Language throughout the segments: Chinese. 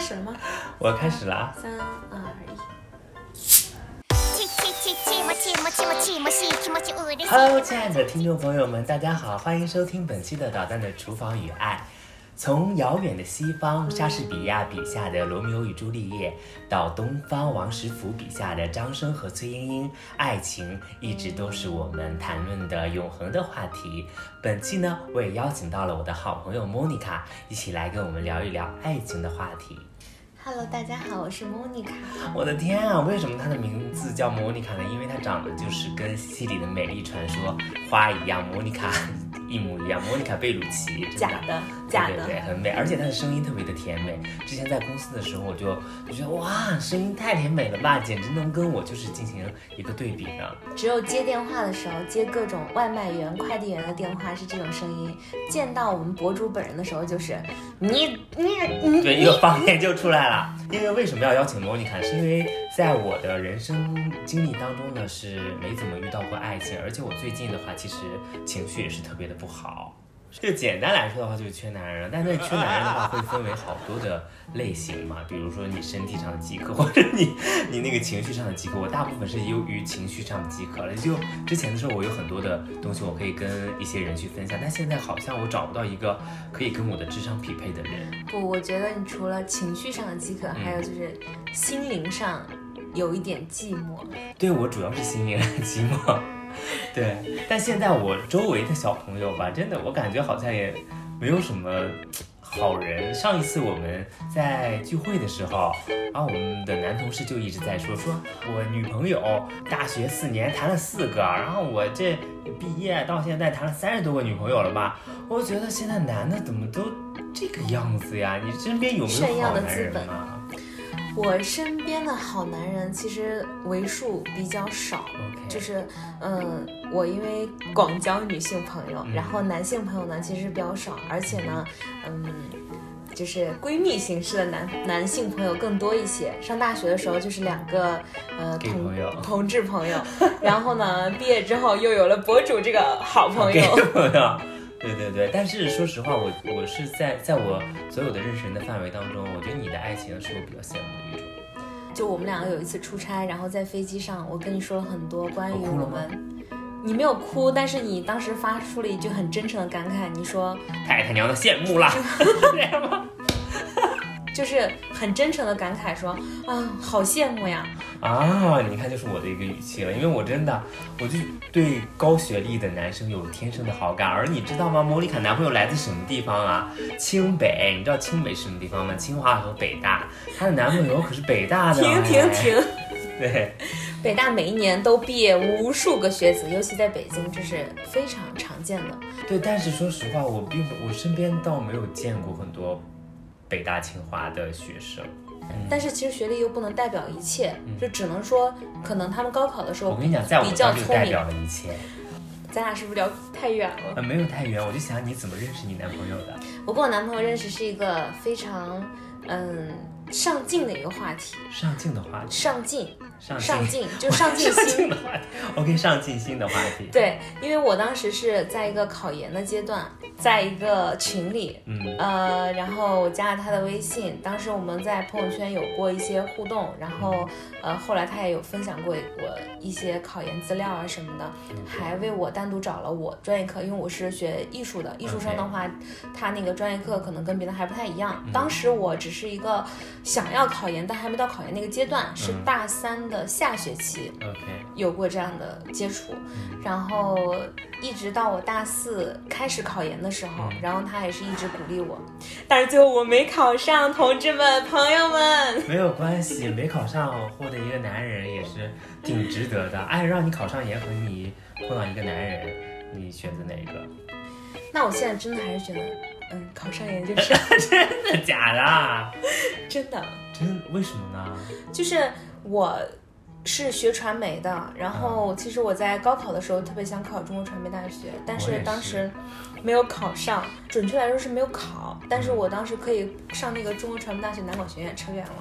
始了吗？我开始了啊。三二一。Hello，亲爱的听众朋友们，大家好，欢迎收听本期的《导弹的厨房与爱》。从遥远的西方莎士比亚笔下的《罗密欧与朱丽叶》，到东方王实甫笔下的张生和崔莺莺，爱情一直都是我们谈论的永恒的话题。本期呢，我也邀请到了我的好朋友莫妮卡，一起来跟我们聊一聊爱情的话题。Hello，大家好，我是莫妮卡。我的天啊，为什么她的名字叫莫妮卡呢？因为她长得就是跟戏里的美丽传说花一样，莫妮卡一模一样，莫妮卡贝鲁奇，真假的，假的。对对对，很美，而且她的声音特别的甜美。之前在公司的时候，我就就觉得哇，声音太甜美了吧，简直能跟我就是进行一个对比呢。只有接电话的时候，接各种外卖员、快递员的电话是这种声音；见到我们博主本人的时候，就是你你你对，一个方言就出来了。因为为什么要邀请莫妮卡？是因为在我的人生经历当中呢，是没怎么遇到过爱情，而且我最近的话，其实情绪也是特别的不好。就简单来说的话，就是缺男人。但是缺男人的话，会分为好多的类型嘛，比如说你身体上的饥渴，或者你你那个情绪上的饥渴。我大部分是由于情绪上的饥渴了。就之前的时候，我有很多的东西我可以跟一些人去分享，但现在好像我找不到一个可以跟我的智商匹配的人。不，我觉得你除了情绪上的饥渴，还有就是心灵上有一点寂寞。对我主要是心灵的寂寞。对，但现在我周围的小朋友吧，真的我感觉好像也没有什么好人。上一次我们在聚会的时候，然后我们的男同事就一直在说，说我女朋友大学四年谈了四个，然后我这毕业到现在谈了三十多个女朋友了吧？我觉得现在男的怎么都这个样子呀？你身边有没有好男人啊我身边的好男人其实为数比较少。就是，嗯，我因为广交女性朋友，嗯然后男性朋友呢其实比较少，而且呢，嗯，就是闺蜜形式的男男性朋友更多一些。上大学的时候就是两个呃同友同志朋友，然后呢毕业之后又有了博主这个好朋友。对对对，但是说实话，我我是在在我所有的认识人的范围当中，我觉得你的爱情是我比较羡慕的一种。就我们两个有一次出差，然后在飞机上，我跟你说了很多关于我们。你没有哭，但是你当时发出了一句很真诚的感慨，你说太他娘的羡慕了，这样吗？就是很真诚的感慨说啊，好羡慕呀！啊，你看，就是我的一个语气了，因为我真的，我就对高学历的男生有天生的好感。而你知道吗？莫妮卡男朋友来自什么地方啊？清北，你知道清北是什么地方吗？清华和北大，她的男朋友可是北大的。停停哎停！对，北大每一年都毕业无数个学子，尤其在北京，这是非常常见的。对，但是说实话，我并不，我身边倒没有见过很多北大清华的学生。但是其实学历又不能代表一切，就只能说可能他们高考的时候我跟你讲，在我比较这就聪明代表。了一切。咱俩是不是聊太远了？呃，没有太远，我就想你怎么认识你男朋友的？我跟我男朋友认识是一个非常嗯上进的一个话题，上进的话题，上进。上上进 就上进上心进的话题，OK，上进心的话题。，对，因为我当时是在一个考研的阶段，在一个群里，嗯。呃，然后我加了他的微信，当时我们在朋友圈有过一些互动，然后呃，后来他也有分享过我一些考研资料啊什么的，还为我单独找了我专业课，因为我是学艺术的，艺术生的话，他那个专业课可能跟别的还不太一样。当时我只是一个想要考研，但还没到考研那个阶段，是嗯大三的下学期，，OK，有过这样的接触，然后一直到我大四开始考研的时候，然后他也是一直鼓励我，但是最后我没考上，同志们、朋友们，没有关系，没考上获得一个男人也是挺值得的。哎，让你考上研和你碰到一个男人，你选择哪一个？那我现在真的还是觉得，嗯，考上研究生 真的假的？真的，真为什么呢？就是我是学传媒的，然后其实我在高考的时候特别想考中国传媒大学，但是当时没有考上，准确来说是没有考，但是我当时可以上那个中国传媒大学南广学院，扯远了，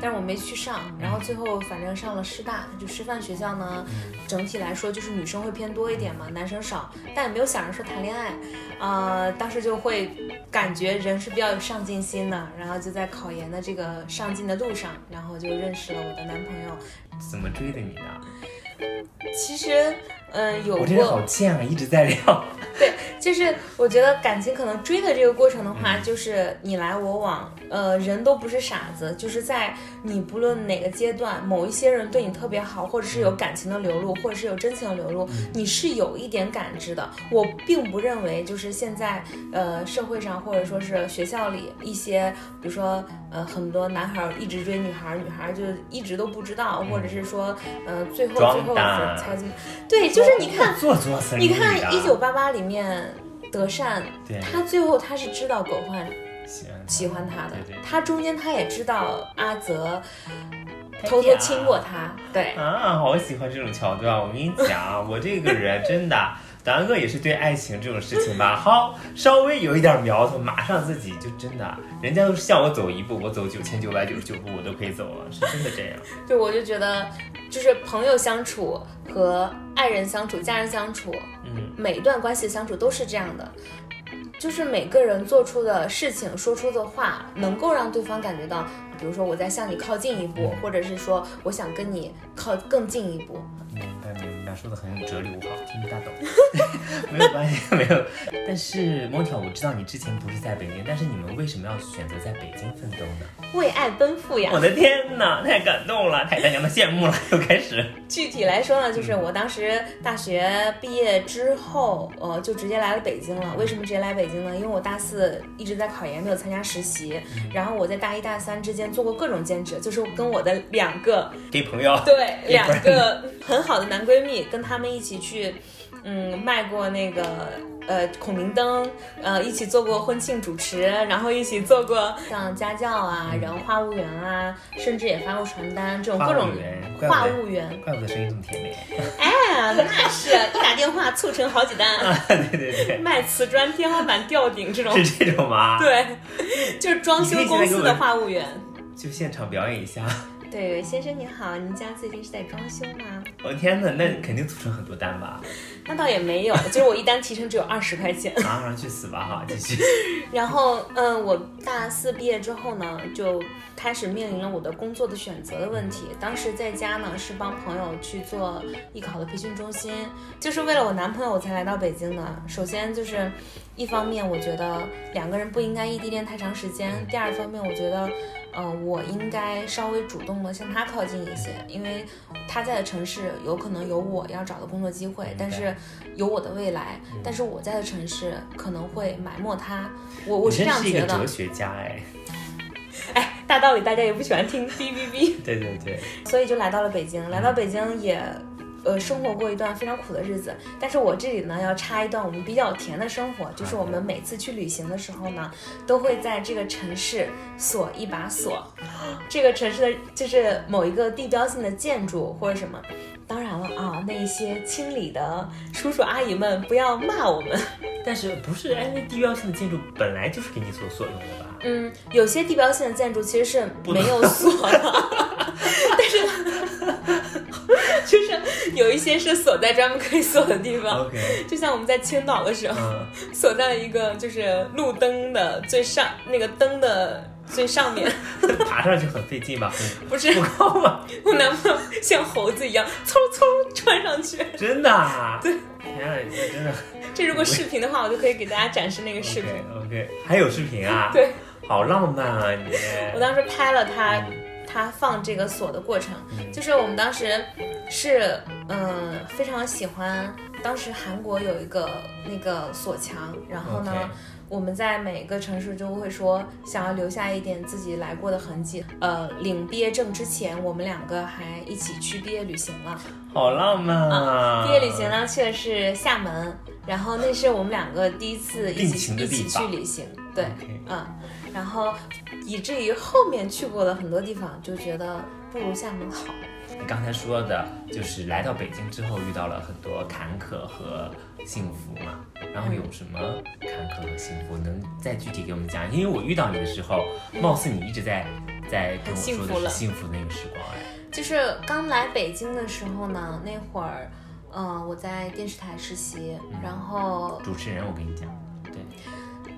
但是我没去上，然后最后反正上了师大，就师范学校呢，整体来说就是女生会偏多一点嘛，男生少，但也没有想着说谈恋爱，呃，当时就会感觉人是比较有上进心的，然后就在考研的这个上进的路上，然后就认识了我的男朋友。怎么追的你呢？其实，嗯、有我真的好过，贱啊，一直在聊。对，就是我觉得感情可能追的这个过程的话，就是你来我往，呃，人都不是傻子，就是在你不论哪个阶段，某一些人对你特别好，或者是有感情的流露，或者是有真情的流露，你是有一点感知的。我并不认为就是现在，呃，社会上或者说是学校里一些，比如说，呃，很多男孩儿一直追女孩儿，女孩儿就一直都不知道，或者是说，呃，最后最后大才。怎么，对，就是你看。你看一九八八》里面德善，对他最后他是知道狗焕喜欢喜欢他的对对，他中间他也知道阿泽偷偷亲过他，对，啊，好喜欢这种桥段。我跟你讲，我这个人真的，达哥也是对爱情这种事情吧，好稍微有一点苗头，马上自己就真的，人家都是向我走一步，我走九千九百九十九步，我都可以走了，是真的这样。对，我就觉得就是朋友相处和爱人相处、家人相处，嗯，每一段关系的相处都是这样的。就是每个人做出的事情、说出的话，能够让对方感觉到，比如说我在向你靠近一步，或者是说我想跟你靠更近一步。说的很有哲理，我好听不大懂，没有关系，没有。但是蒙条，我知道你之前不是在北京，但是你们为什么要选择在北京奋斗呢？为爱奔赴呀！我的天哪，太感动了，太大娘的羡慕了，又开始。具体来说呢，就是我当时大学毕业之后，呃，就直接来了北京了。为什么直接来北京呢？因为我大四一直在考研，没有参加实习，然后我在大一大三之间做过各种兼职，就是跟我的两个给朋友，对两个很好的男闺蜜，跟他们一起去，嗯，卖过那个呃孔明灯，呃，一起做过婚庆主持，然后一起做过像家教啊，然后话务员啊，甚至也发过传单，这种各种话务员怪不话得务员。怪不得声音这么甜美。哎，那是一打电话促成好几单，对对对，卖瓷砖、天花板吊顶这种，是这种吗？，对，就是装修公司的话务员。就现场表演一下。对，先生您好，您家最近是在装修吗？我的天哪，那肯定促成很多单吧？那倒也没有，就是我一单提成只有二十块钱。啊，让去死吧哈！继续。然后，嗯，我大四毕业之后呢，就开始面临了我的工作的选择的问题。当时在家呢，是帮朋友去做艺考的培训中心，就是为了我男朋友我才来到北京的。首先就是，一方面我觉得两个人不应该异地恋太长时间；第二方面，我觉得，嗯、我应该稍微主动的向他靠近一些，因为他在的城市有可能有我要找的工作机会，但是有我的未来，但是我在的城市可能会埋没他。我我是这样觉得是一个哲。学家哎。哎，大道理大家也不喜欢听，哔哔哔。对对对，所以就来到了北京，来到北京也。呃，生活过一段非常苦的日子，但是我这里呢要插一段我们比较甜的生活，就是我们每次去旅行的时候呢，都会在这个城市锁一把锁，这个城市的就是某一个地标性的建筑或者什么。当然了啊，那一些清理的叔叔阿姨们不要骂我们。但是不是哎？那地标性的建筑本来就是给你所所用的吧？嗯，有些地标性的建筑其实是没有锁的，就是有一些是锁在专门可以锁的地方。OK，就像我们在青岛的时候，嗯，锁在了一个就是路灯的最上那个灯的最上面，爬上去很费劲吧？不是不高吗？我男朋友像猴子一样嗖嗖穿上去。真的啊？对，天啊，这真的这如果视频的话，我就可以给大家展示那个视频。OK OK，还有视频啊？对，好浪漫啊你！我当时拍了他，他放这个锁的过程，就是我们当时是嗯、非常喜欢，当时韩国有一个那个锁墙，然后呢。我们在每个城市就会说想要留下一点自己来过的痕迹。呃，领毕业证之前，我们两个还一起去毕业旅行了。好浪漫啊！毕业旅行呢去的是厦门，然后那是我们两个第一次一起一起去旅行。对嗯，然后以至于后面去过的很多地方，就觉得不如厦门好。你刚才说的，就是来到北京之后遇到了很多坎坷和幸福嘛，然后有什么坎坷和幸福，能再具体给我们讲？因为我遇到你的时候，貌似你一直在在跟我说的是幸福那个时光，哎，就是刚来北京的时候呢，那会儿，嗯，我在电视台实习，然后主持人，我跟你讲，对，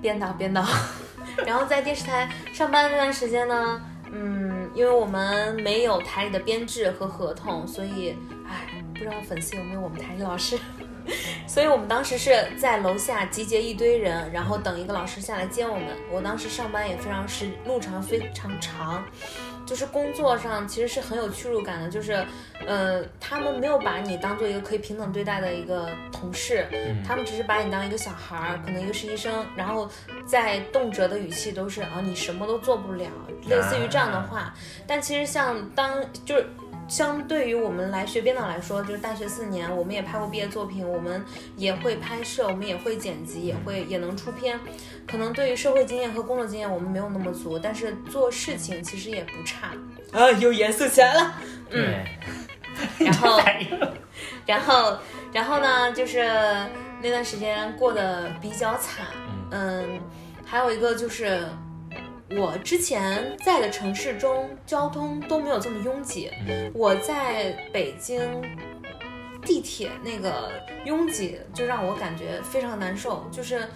编导编导，然后在电视台上班那段时间呢。嗯，因为我们没有台里的编制和合同，所以，哎，不知道粉丝有没有我们台里老师。所以我们当时是在楼下集结一堆人，然后等一个老师下来接我们。我当时上班也非常是路程非常长。就是工作上其实是很有屈辱感的，就是，呃，他们没有把你当做一个可以平等对待的一个同事，他们只是把你当一个小孩儿，可能一个实习生，然后在动辄的语气都是啊，你什么都做不了，类似于这样的话。但其实像当就是。相对于我们来学编导来说，就是大学四年，我们也拍过毕业作品，我们也会拍摄，我们也会剪辑，也会也能出片。可能对于社会经验和工作经验，我们没有那么足，但是做事情其实也不差啊，又严肃起来了。嗯，然后，然后，然后呢，就是那段时间过得比较惨。嗯，还有一个就是。我之前在的城市中，交通都没有这么拥挤。我在北京地铁那个拥挤，就让我感觉非常难受。就是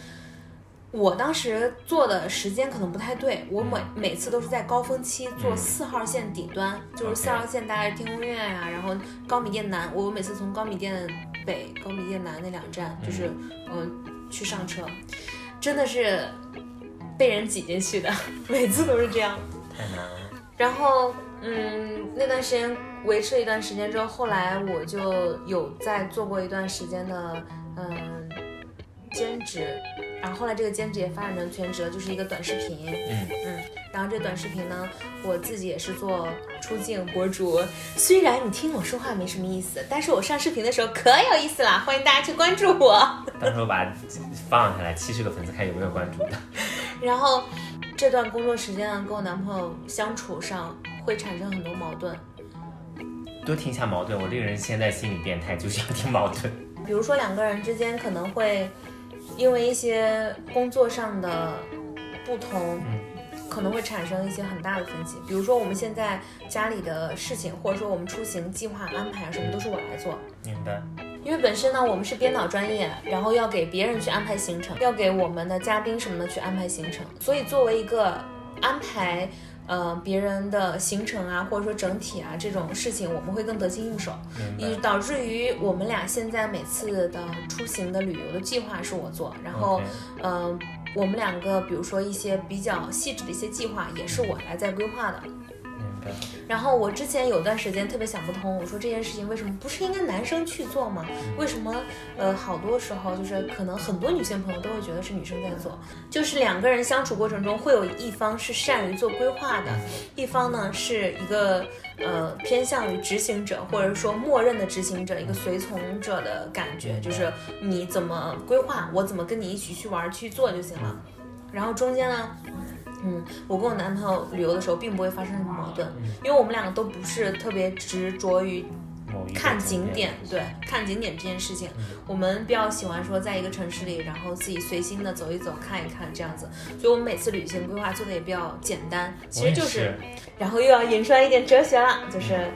我当时坐的时间可能不太对，我每每次都是在高峰期坐四号线顶端，就是四号线大概是天宫院呀，然后高米店南。我每次从高米店北、高米店南那两站，就是嗯去上车，真的是。被人挤进去的，每次都是这样，太难了。然后，嗯，那段时间维持了一段时间之后，后来我就有在做过一段时间的，嗯，兼职。然后后来这个兼职也发展成全职了，就是一个短视频。嗯嗯。然后这短视频呢，我自己也是做出镜博主。虽然你听我说话没什么意思，但是我上视频的时候可有意思了，欢迎大家去关注我。到时候把放下来，七十个粉丝看有没有关注的。然后这段工作时间呢，跟我男朋友相处上会产生很多矛盾。多听一下矛盾，我这个人现在心理变态，就是要听矛盾。比如说两个人之间可能会因为一些工作上的不同，可能会产生一些很大的分歧。比如说我们现在家里的事情，或者说我们出行计划安排啊什么，都是我来做。明白。因为本身呢，我们是编导专业，然后要给别人去安排行程，要给我们的嘉宾什么的去安排行程，所以作为一个安排，呃，别人的行程啊，或者说整体啊这种事情，我们会更得心应手，以导致于我们俩现在每次的出行的旅游的计划是我做，然后，嗯，我们两个比如说一些比较细致的一些计划，也是我来在规划的。然后我之前有段时间特别想不通，我说这件事情为什么不是应该男生去做吗？为什么呃好多时候就是可能很多女性朋友都会觉得是女生在做，就是两个人相处过程中会有一方是善于做规划的，一方呢是一个呃偏向于执行者或者说默认的执行者，一个随从者的感觉，就是你怎么规划，我怎么跟你一起去玩去做就行了。然后中间呢？嗯，我跟我男朋友旅游的时候，并不会发生什么矛盾，因为我们两个都不是特别执着于看景点，对，看景点这件事情，我们比较喜欢说在一个城市里，然后自己随心的走一走，看一看这样子，所以我们每次旅行规划做的也比较简单，其实就是，然后又要引出来一点哲学了，就是。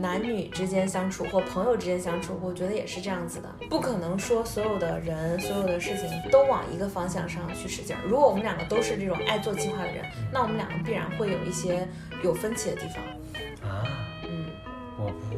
男女之间相处或朋友之间相处，我觉得也是这样子的，不可能说所有的人、所有的事情都往一个方向上去使劲。如果我们两个都是这种爱做计划的人，那我们两个必然会有一些有分歧的地方。啊，嗯，我不，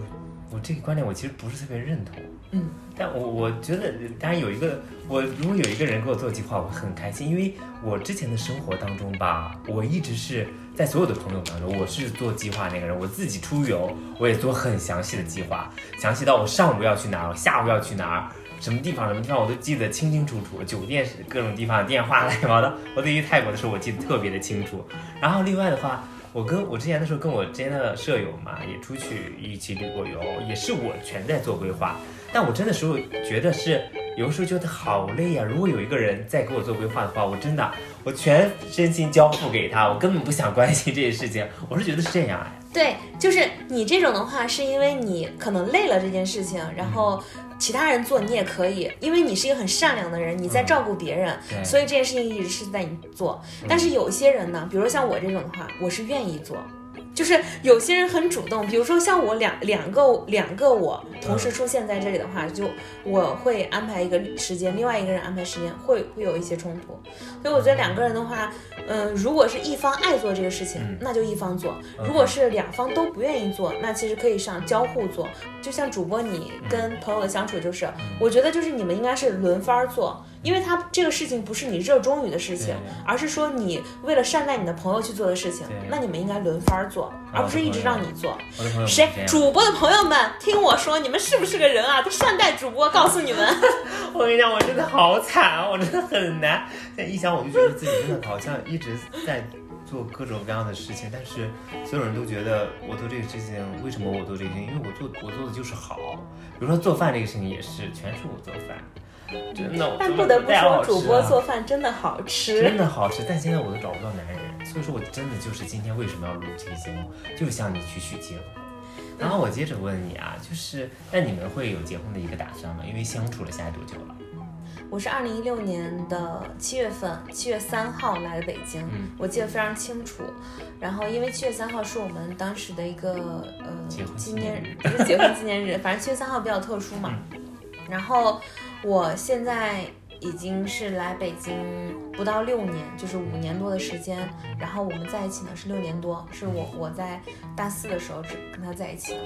我这个观点我其实不是特别认同。嗯，但我我觉得，当然有一个，我如果有一个人给我做计划，我很开心，因为我之前的生活当中吧，我一直是。在所有的朋友当中，我是做计划那个人。我自己出游，我也做很详细的计划，详细到我上午要去哪儿，我下午要去哪儿，什么地方什么地方我都记得清清楚楚。酒店是各种地方电话乱七八糟的。我对于泰国的时候，我记得特别的清楚。然后另外的话，我跟我之前的时候跟我之前的舍友嘛，也出去一起旅过游，也是我全在做规划。但我真的时候觉得是。有时候觉得好累呀！如果有一个人在给我做规划的话，我真的我全身心交付给他，我根本不想关心这些事情。我是觉得是这样。对，就是你这种的话，是因为你可能累了这件事情，然后其他人做你也可以，因为你是一个很善良的人，你在照顾别人，对所以这件事情一直是在你做。但是有一些人呢，比如像我这种的话，我是愿意做。就是有些人很主动，比如说像我两两个两个我同时出现在这里的话，就我会安排一个时间，另外一个人安排时间，会会有一些冲突。所以我觉得两个人的话，嗯、如果是一方爱做这个事情，那就一方做；如果是两方都不愿意做，那其实可以上交互做。就像主播你跟朋友的相处，就是、我觉得就是你们应该是轮番做，因为他这个事情不是你热衷于的事情，而是说你为了善待你的朋友去做的事情，那你们应该轮番做，而不是一直让你做。谁主播的朋友们，听我说，你们是不是个人啊？都善待主播，告诉你们。我跟你讲，我真的好惨啊，我真的很难。现在一想，我就觉得自己真的好像一直在做各种各样的事情，但是所有人都觉得我做这个事情，为什么我做这个事情？因为我做我做的就是好。比如说做饭这个事情也是，全是我做饭，真的。但不得不说，主播做饭真的好吃。真的好吃，但现在我都找不到男人，所以说我真的就是今天为什么要录这个节目，就是向你去取经。然后我接着问你啊，就是那你们会有结婚的一个打算吗？因为相处了现在多久了？我是二零一六年的七月份，七月三号来的北京，嗯我记得非常清楚。然后因为七月三号是我们当时的一个呃纪纪念不是结婚纪念日，反正七月三号比较特殊嘛。然后我现在已经是来北京不到六年，就是五年多的时间。然后我们在一起呢是六年多，是我我在大四的时候只跟他在一起的。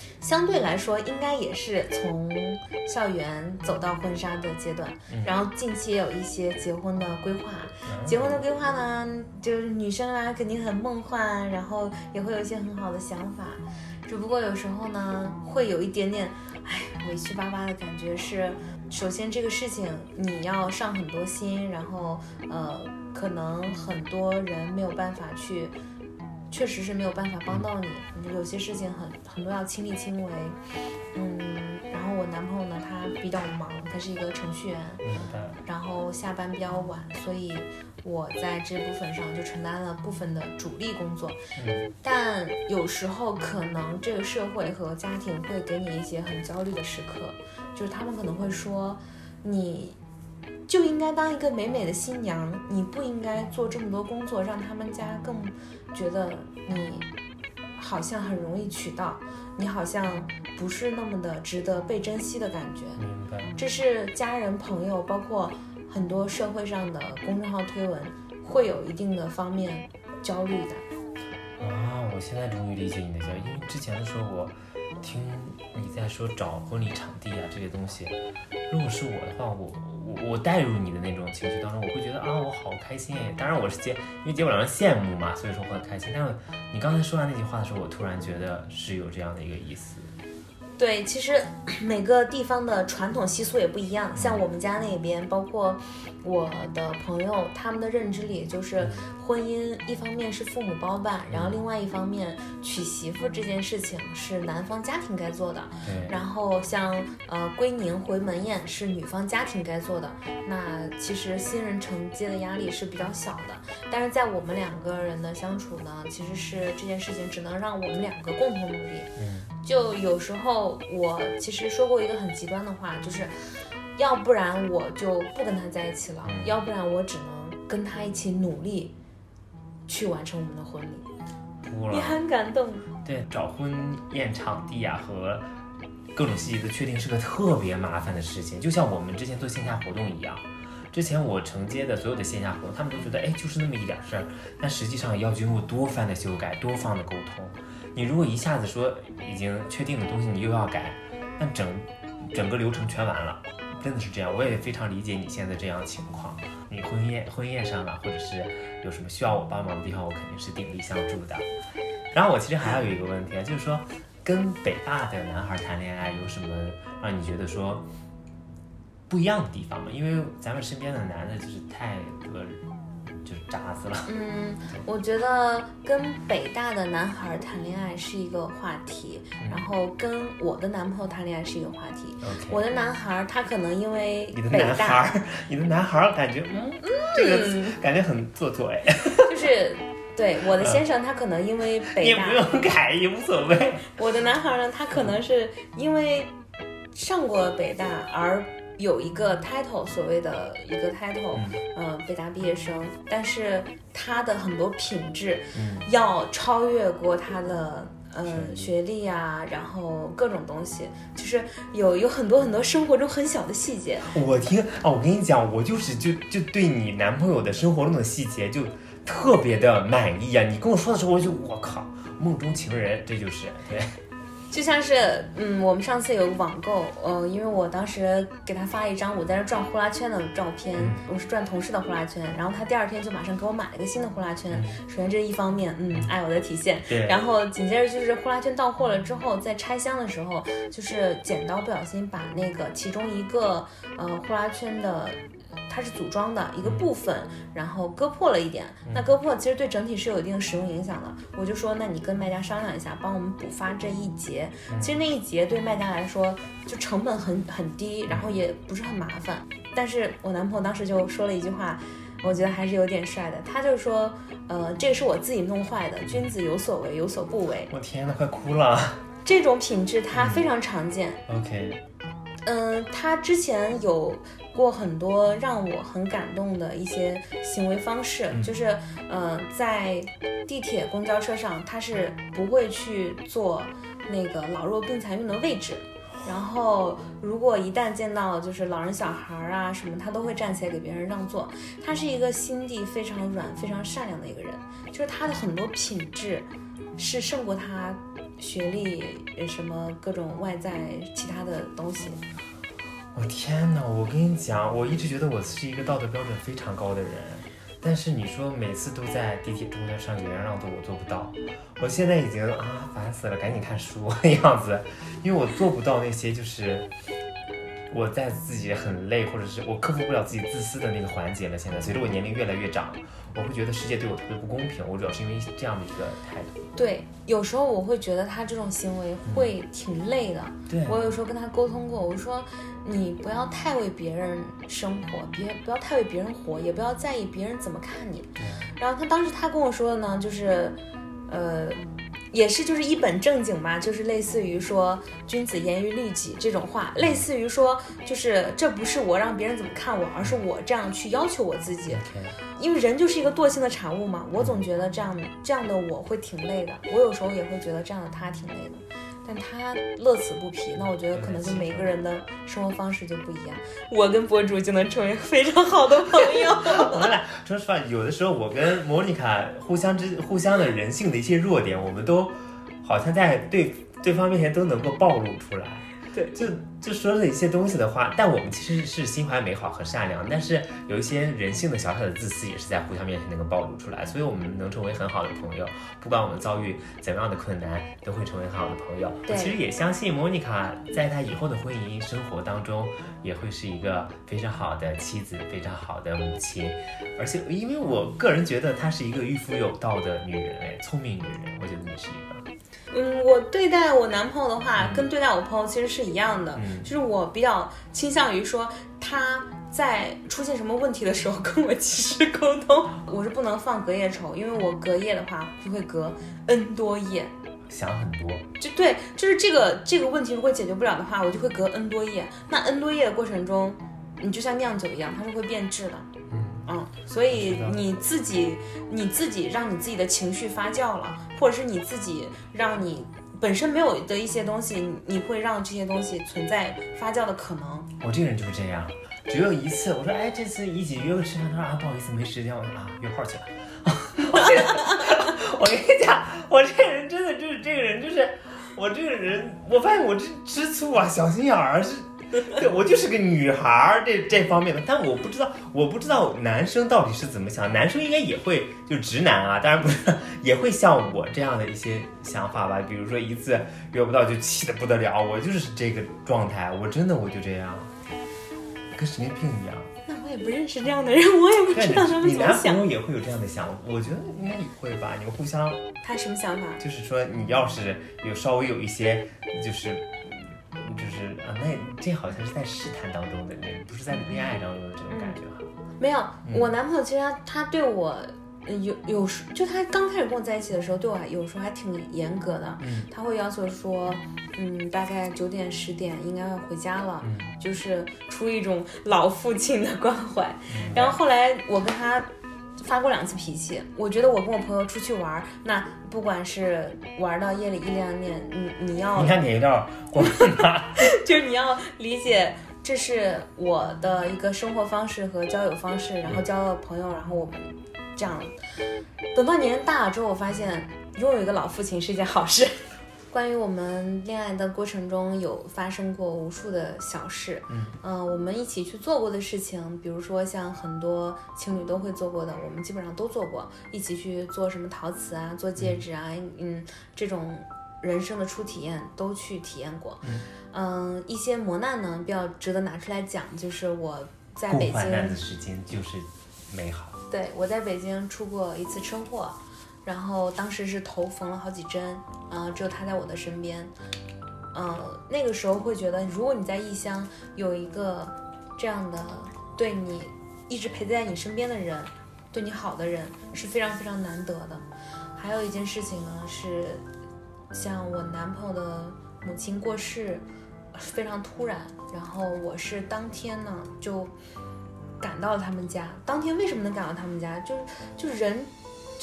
嗯相对来说，应该也是从校园走到婚纱的阶段，然后近期也有一些结婚的规划。结婚的规划呢，就是女生啊肯定很梦幻，然后也会有一些很好的想法，只不过有时候呢会有一点点，哎，委屈巴巴的感觉是，首先这个事情你要上很多心，然后呃，可能很多人没有办法去。确实是没有办法帮到你，你有些事情很很多要亲力亲为，嗯，然后我男朋友呢，他比较忙，他是一个程序员。然后下班比较晚，所以我在这部分上就承担了部分的主力工作。嗯但有时候可能这个社会和家庭会给你一些很焦虑的时刻，就是他们可能会说，你就应该当一个美美的新娘，你不应该做这么多工作，让他们家更觉得你好像很容易娶到，你好像不是那么的值得被珍惜的感觉。明白。这是家人、朋友，包括很多社会上的公众号推文，会有一定的方面焦虑的。啊，我现在终于理解你的焦虑，因为之前的时候我听你在说找婚礼场地啊这些东西，如果是我的话，我我我带入你的那种情绪当中，我会觉得啊我好开心哎。当然我是接，因为结果让人羡慕嘛，所以说会很开心。但是你刚才说完那句话的时候，我突然觉得是有这样的一个意思。对，其实 每个地方的传统习俗也不一样。像我们家那边，包括我的朋友，他们的认知里就是婚姻，一方面是父母包办，然后另外一方面娶媳妇这件事情是男方家庭该做的。然后像呃归宁回门宴是女方家庭该做的，那其实新人承接的压力是比较小的。但是在我们两个人的相处呢，其实是这件事情只能让我们两个共同努力。嗯，就有时候我其实说过一个很极端的话，就是要不然我就不跟他在一起了，嗯要不然我只能跟他一起努力去完成我们的婚礼。哭了。你很感动。对，找婚宴场地啊和各种细节的确定是个特别麻烦的事情，就像我们之前做线下活动一样。之前我承接的所有的线下活动，他们都觉得哎就是那么一点事儿，但实际上要经过多番的修改、多方的沟通。你如果一下子说已经确定的东西你又要改，那整整个流程全完了，真的是这样。我也非常理解你现在这样情况。你婚宴婚宴上啊，或者是有什么需要我帮忙的地方，我肯定是鼎力相助的。然后我其实还有一个问题啊，就是说跟北大的男孩谈恋爱有什么让你觉得说不一样的地方吗？因为咱们身边的男的就是太多就是渣子了。嗯，我觉得跟北大的男孩谈恋爱是一个话题，然后跟我的男朋友谈恋爱是一个话题。我的男孩他可能因为你的男孩，你的男孩儿感觉嗯，这个感觉很做作哎。就是对，我的先生他可能因为北大也不，用改，也无所谓。我的男孩呢，他可能是因为上过北大而有一个 title，所谓的一个 title，嗯、北大毕业生，但是他的很多品质嗯要超越过他的。嗯，学历啊，然后各种东西，就是有有很多很多生活中很小的细节，我听啊，我跟你讲，我就是就就对你男朋友的生活中的细节就特别的满意啊！你跟我说的时候，我就我靠，梦中情人，这就是对。就像是，嗯，我们上次有个网购，呃，因为我当时给他发一张我在那转呼啦圈的照片，我是转同事的呼啦圈，然后他第二天就马上给我买了一个新的呼啦圈。首先这是一方面，嗯，爱我的体现。对然后紧接着就是呼啦圈到货了之后，在拆箱的时候，就是剪刀不小心把那个其中一个呃呼啦圈的。它是组装的一个部分，然后割破了一点。那割破其实对整体是有一定使用影响的。我就说，那你跟卖家商量一下，帮我们补发这一节。其实那一节对卖家来说就成本很很低，然后也不是很麻烦。但是我男朋友当时就说了一句话，我觉得还是有点帅的。他就说，呃，这个是我自己弄坏的，君子有所为，有所不为。我天呐，快哭了。这种品质它非常常见。OK，嗯，他之前有过很多让我很感动的一些行为方式，就是呃，在地铁、公交车上，他是不会去坐那个老弱病残孕的位置。然后，如果一旦见到就是老人、小孩儿啊什么，他都会站起来给别人让座。他是一个心地非常软、非常善良的一个人，就是他的很多品质是胜过他学历、呃什么各种外在其他的东西。我天呐，我跟你讲，我一直觉得我是一个道德标准非常高的人，但是你说每次都在地铁、中间上给人让座，我做不到。我现在已经啊烦死了，赶紧看书 的样子，因为我做不到那些就是我在自己很累，或者是我克服不了自己自私的那个环节了。现在随着我年龄越来越长，我会觉得世界对我特别不公平。我主要是因为这样的一个态度。对，有时候我会觉得他这种行为会挺累的。对我有时候跟他沟通过，我说你不要太为别人生活，别不要太为别人活，也不要在意别人怎么看你。然后他当时他跟我说的呢，就是，呃，也是就是一本正经吧，就是类似于说君子严于律己这种话，类似于说就是这不是我让别人怎么看我，而是我这样去要求我自己。因为人就是一个惰性的产物嘛，我总觉得这样这样的我会挺累的，我有时候也会觉得这样的他挺累的，但他乐此不疲。那我觉得可能跟每个人的生活方式就不一样，我跟博主就能成为非常好的朋友。我们俩说实话，有的时候我跟莫妮卡互相之互相的人性的一些弱点，我们都好像在对对方面前都能够暴露出来。对就就说了一些东西的话，但我们其实是心怀美好和善良，但是有一些人性的小小的自私也是在互相面前能够暴露出来，所以我们能成为很好的朋友，不管我们遭遇怎样的困难，都会成为很好的朋友。对我其实也相信莫妮卡在她以后的婚姻生活当中，也会是一个非常好的妻子，非常好的母亲，而且因为我个人觉得她是一个御夫有道的女人，哎，聪明女人，我觉得你是一个。嗯，我对待我男朋友的话，跟对待我朋友其实是一样的，嗯就是我比较倾向于说他。在出现什么问题的时候，跟我及时沟通。我是不能放隔夜仇，因为我隔夜的话就会隔 N 多夜。想很多，就对，就是这个这个问题如果解决不了的话，我就会隔 N 多夜。那 N 多夜的过程中，你就像酿酒一样，它是会变质的。嗯，所以你自己你自己让你自己的情绪发酵了，或者是你自己让你本身没有的一些东西，你会让这些东西存在发酵的可能。我这个人就是这样，只有一次，我说哎，这次一起约个吃饭，他说啊不好意思没时间，我说啊约炮去了。我跟你讲，我这个人真的就是这个人就是我这个人，我发现我这吃醋啊，小心眼儿是。对，我就是个女孩儿这这方面的，但我不知道，我不知道男生到底是怎么想，男生应该也会，就直男啊，当然不是，也会像我这样的一些想法吧。比如说一次约不到就气得不得了，我就是这个状态，我真的我就这样，跟神经病一样。那我也不认识这样的人，我也不，知道他们你男朋怎么想。友也会有这样的想法，我觉得应该也会吧。你们互相他什么想法？就是说，你要是有稍微有一些，就是就是啊，那这好像是在试探当中的，那不是在恋爱当中的这种感觉哈。没有，嗯我男朋友其实他他对我有有时就他刚开始跟我在一起的时候，对我还有时候还挺严格的。嗯他会要求说，嗯，大概九点十点应该要回家了，嗯就是出于一种老父亲的关怀。然后后来我跟他发过两次脾气，我觉得我跟我朋友出去玩儿，那不管是玩到夜里一两点，你你要你看你有点过分了。就是你要理解，这是我的一个生活方式和交友方式，然后交了朋友，然后我们这样。等到年龄大了之后，我发现拥有一个老父亲是一件好事。关于我们恋爱的过程中有发生过无数的小事，嗯。我们一起去做过的事情，比如说像很多情侣都会做过的，我们基本上都做过，一起去做什么陶瓷啊，做戒指啊，嗯，这种人生的初体验都去体验过。嗯，一些磨难呢，比较值得拿出来讲，就是我在北共患难的，时间就是美好。对我在北京出过一次车祸，然后当时是头缝了好几针，嗯、只有他在我的身边，嗯、那个时候会觉得，如果你在异乡有一个这样的对你一直陪在你身边的人，对你好的人是非常非常难得的。还有一件事情呢是，像我男朋友的母亲过世，非常突然，然后我是当天呢就赶到了他们家。当天为什么能赶到他们家？就是就人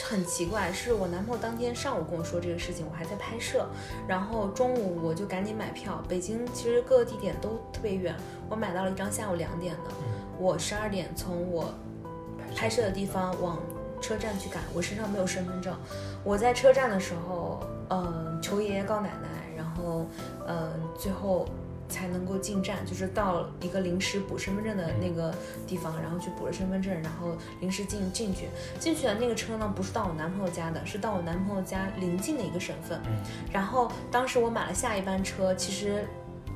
很奇怪，是我男朋友当天上午跟我说这个事情，我还在拍摄，然后中午我就赶紧买票。北京其实各个地点都特别远，我买到了一张下午两点的，我十二点从我拍摄的地方往车站去赶，我身上没有身份证。我在车站的时候，嗯、求爷爷告奶奶，然后，嗯、最后才能够进站，就是到一个临时补身份证的那个地方，然后去补了身份证，然后临时进进去。进去的那个车呢，不是到我男朋友家的，是到我男朋友家临近的一个省份。嗯然后当时我买了下一班车，其实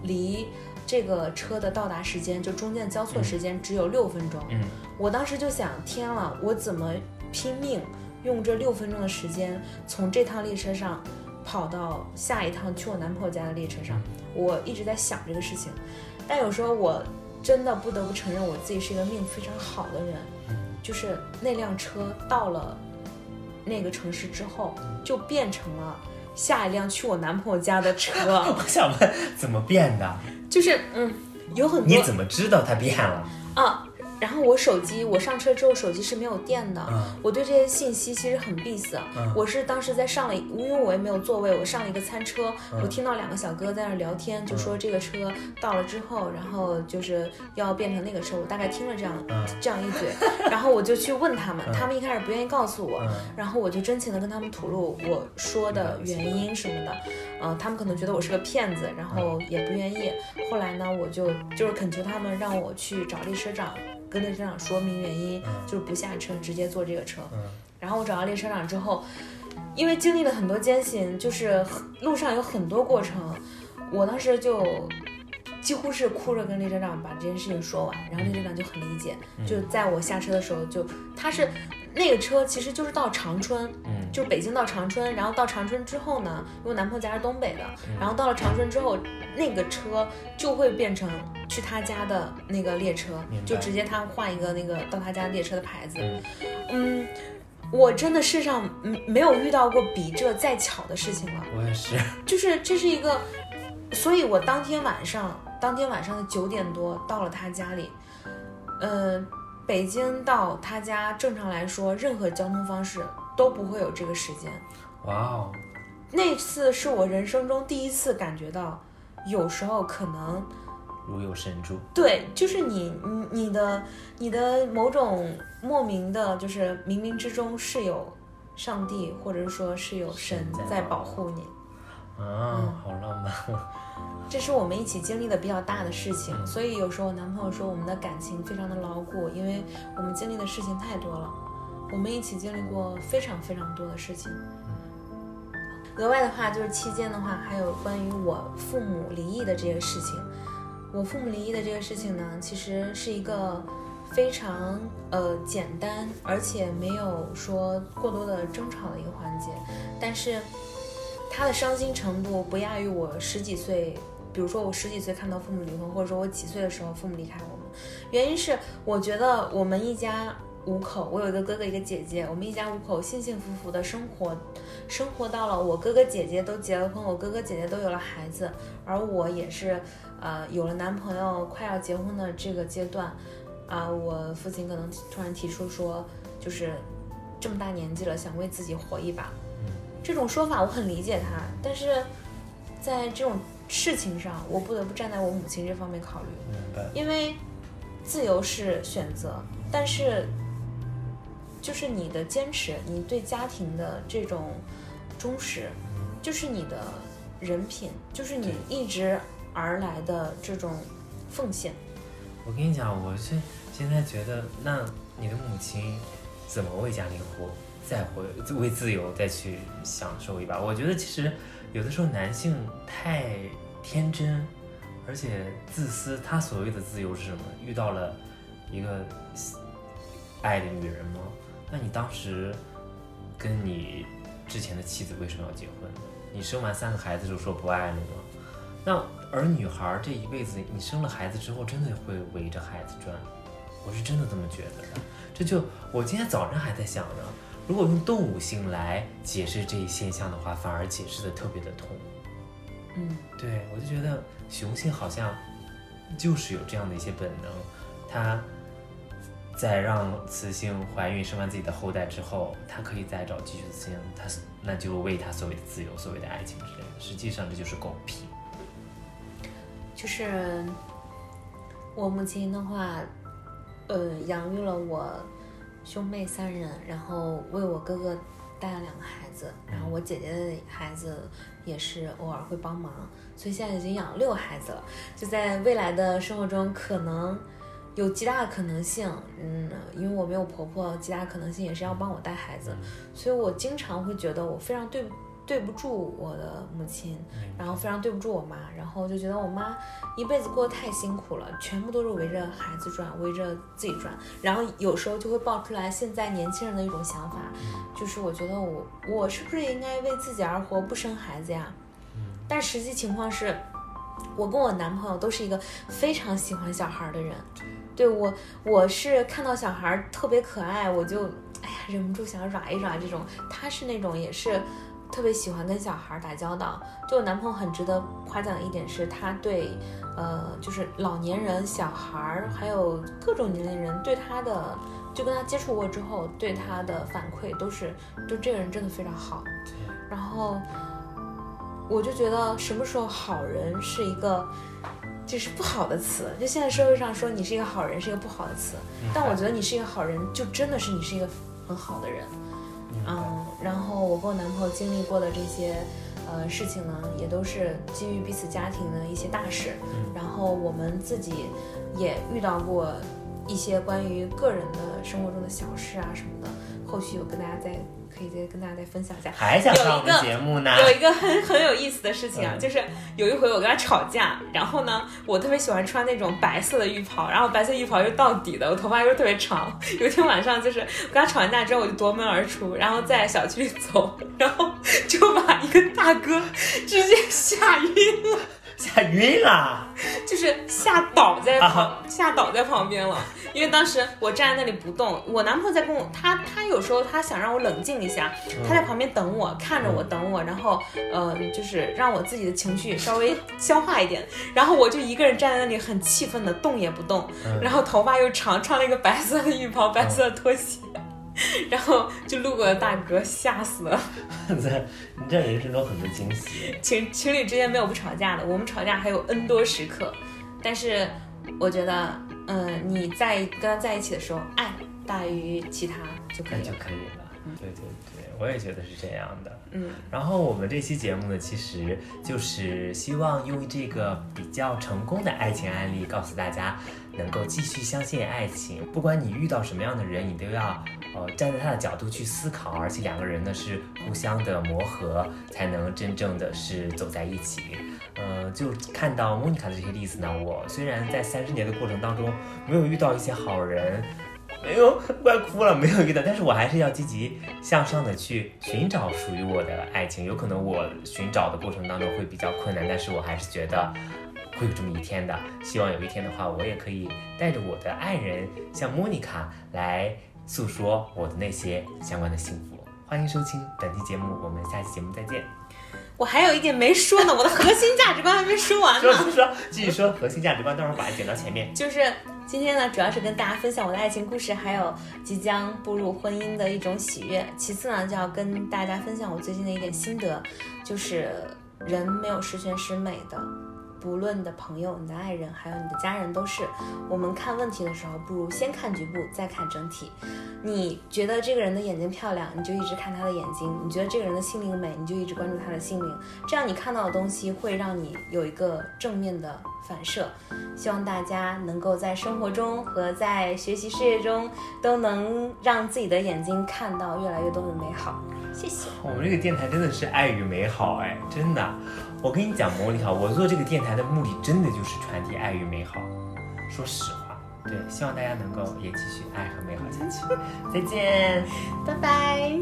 离这个车的到达时间，就中间的交错时间只有六分钟。嗯我当时就想，天了，我怎么拼命用这六分钟的时间，从这趟列车上跑到下一趟去我男朋友家的列车上？我一直在想这个事情，但有时候我真的不得不承认，我自己是一个命非常好的人。就是那辆车到了那个城市之后，就变成了下一辆去我男朋友家的车，我想问怎么变的？就是嗯，有很多你怎么知道它变了？啊。然后我手机，我上车之后手机是没有电的，嗯我对这些信息其实很闭塞。嗯我是当时在上了，因为我也没有座位，我上了一个餐车，嗯我听到两个小哥在那儿聊天，就说这个车到了之后，然后就是要变成那个车，我大概听了这样、嗯这样一嘴，然后我就去问他们，他们一开始不愿意告诉我，嗯然后我就真情的跟他们吐露我说的原因什么的，呃，他们可能觉得我是个骗子，然后也不愿意。后来呢，我就就是恳求他们让我去找列车长，跟列车长说明原因，就是不下车，直接坐这个车。嗯。然后我找到列车长之后，因为经历了很多艰辛，就是路上有很多过程，我当时就几乎是哭着跟列车长把这件事情说完，然后列车长就很理解，就在我下车的时候就他是那个车其实就是到长春，嗯就是北京到长春，然后到长春之后呢，因为我男朋友家是东北的，然后到了长春之后，那个车就会变成去他家的那个列车就直接他换一个那个到他家列车的牌子。嗯嗯，我真的世上嗯没有遇到过比这再巧的事情了，我也是。就是这是一个，所以我当天晚上，当天晚上的九点多到了他家里，呃，北京到他家正常来说，任何交通方式都不会有这个时间。哇哦，那次是我人生中第一次感觉到，有时候可能如有神助。对，就是你你你的你的某种莫名的，就是冥冥之中是有上帝，或者说是有神神在保护你。啊，好浪漫。这是我们一起经历的比较大的事情，所以有时候我男朋友说我们的感情非常的牢固，因为我们经历的事情太多了，我们一起经历过非常非常多的事情。额外的话，就是期间的话，还有关于我父母离异的这个事情。我父母离异的这个事情呢，其实是一个非常呃简单，而且没有说过多的争吵的一个环节，但是他的伤心程度不亚于我十几岁，比如说我十几岁看到父母离婚，或者说我几岁的时候父母离开我们。原因是我觉得我们一家五口，我有一个哥哥一个姐姐，我们一家五口幸幸福福的生活，生活到了我哥哥姐姐都结了婚，我哥哥姐姐都有了孩子，而我也是呃有了男朋友，快要结婚的这个阶段，啊，我父亲可能突然提出说，就是这么大年纪了，想为自己活一把，这种说法我很理解他，但是在这种事情上，我不得不站在我母亲这方面考虑，明白。因为自由是选择，但是就是你的坚持，你对家庭的这种忠实，就是你的人品，就是你一直而来的这种奉献。我跟你讲，我是现在觉得，那你的母亲怎么为家庭活，再活，为自由再去享受一把？我觉得其实有的时候男性太天真，而且自私。他所谓的自由是什么？遇到了一个爱的女人吗？那你当时跟你之前的妻子为什么要结婚？你生完三个孩子就说不爱了吗？那而女孩这一辈子，你生了孩子之后，真的会围着孩子转，我是真的这么觉得的。这就我今天早上还在想呢，如果用动物性来解释这一现象的话，反而解释的特别的通。嗯，对我就觉得雄性好像就是有这样的一些本能，它在让雌性怀孕生完自己的后代之后，它可以再找继续性，它那就为它所谓的自由、所谓的爱情之类的，实际上这就是狗屁。就是我母亲的话，呃，养育了我兄妹三人，然后为我哥哥带了两个孩子，然后我姐姐的孩子也是偶尔会帮忙，所以现在已经养了六个孩子了。就在未来的生活中，可能有极大的可能性，嗯，因为我没有婆婆，极大可能性也是要帮我带孩子，所以我经常会觉得我非常对不。对不住我的母亲，然后非常对不住我妈，然后就觉得我妈一辈子过得太辛苦了，全部都是围着孩子转，围着自己转。然后有时候就会爆出来现在年轻人的一种想法，就是我觉得我我是不是应该为自己而活，不生孩子呀？但实际情况是，我跟我男朋友都是一个非常喜欢小孩的人。对我，我是看到小孩特别可爱，我就哎呀忍不住想耍一耍这种。他是那种也是。特别喜欢跟小孩打交道，就我男朋友很值得夸奖的一点是，他对，呃，就是老年人、小孩，还有各种年龄人对他的，就跟他接触过之后，对他的反馈都是，就这个人真的非常好。然后，我就觉得什么时候好人是一个，就是不好的词，就现在社会上说你是一个好人是一个不好的词，但我觉得你是一个好人，就真的是你是一个很好的人。嗯，然后我跟我男朋友经历过的这些，呃，事情呢，也都是基于彼此家庭的一些大事。然后我们自己也遇到过一些关于个人的生活中的小事啊什么的。后续有跟大家再可以再跟大家再分享一下。还想上我们节目呢？有一个很 很有意思的事情啊，就是有一回我跟他吵架，然后呢，我特别喜欢穿那种白色的浴袍，然后白色浴袍又到底的，我头发又特别长。有一天晚上，就是我跟他吵完架之后，我就夺门而出，然后在小区里走，然后就把一个大哥直接吓晕了。吓晕了，就是吓倒在旁，吓倒在旁边了。因为当时我站在那里不动，我男朋友在跟我，他他有时候他想让我冷静一下，他在旁边等我，看着我等我，然后呃，就是让我自己的情绪稍微消化一点。然后我就一个人站在那里，很气愤的动也不动，然后头发又长，穿了一个白色的浴袍，白色的拖鞋。然后就路过的大哥吓死了。在你这人生中很多惊喜。情情侣之间没有不吵架的，我们吵架还有 N 多时刻。但是我觉得，嗯，你在跟他在一起的时候，爱大于其他就可以就可以了。对对对，我也觉得是这样的。嗯。然后我们这期节目呢，其实就是希望用这个比较成功的爱情案例，告诉大家能够继续相信爱情。不管你遇到什么样的人，你都要。呃，站在他的角度去思考，而且两个人呢是互相的磨合，才能真正的是走在一起。呃，就看到莫妮卡的这些例子呢，我虽然在三十年的过程当中没有遇到一些好人，哎呦快哭了，没有遇到，但是我还是要积极向上的去寻找属于我的爱情。有可能我寻找的过程当中会比较困难，但是我还是觉得会有这么一天的。希望有一天的话，我也可以带着我的爱人，像莫妮卡来。诉说我的那些相关的幸福。欢迎收听本期节目，我们下期节目再见。我还有一点没说呢，我的核心价值观还没说完呢。说说说，继续说核心价值观，待会儿把它剪到前面。就是今天呢，主要是跟大家分享我的爱情故事，还有即将步入婚姻的一种喜悦。其次呢，就要跟大家分享我最近的一点心得，就是人没有十全十美的。不论你的朋友、你的爱人，还有你的家人，都是我们看问题的时候，不如先看局部，再看整体。你觉得这个人的眼睛漂亮，你就一直看他的眼睛；你觉得这个人的心灵美，你就一直关注他的心灵。这样你看到的东西会让你有一个正面的反射。希望大家能够在生活中和在学习事业中，都能让自己的眼睛看到越来越多的美好。谢谢。我们这个电台真的是爱与美好，哎，真的。我跟你讲，莫妮卡，我做这个电台的目的真的就是传递爱与美好。说实话，对，希望大家能够也继续爱和美好下去。再见，拜拜。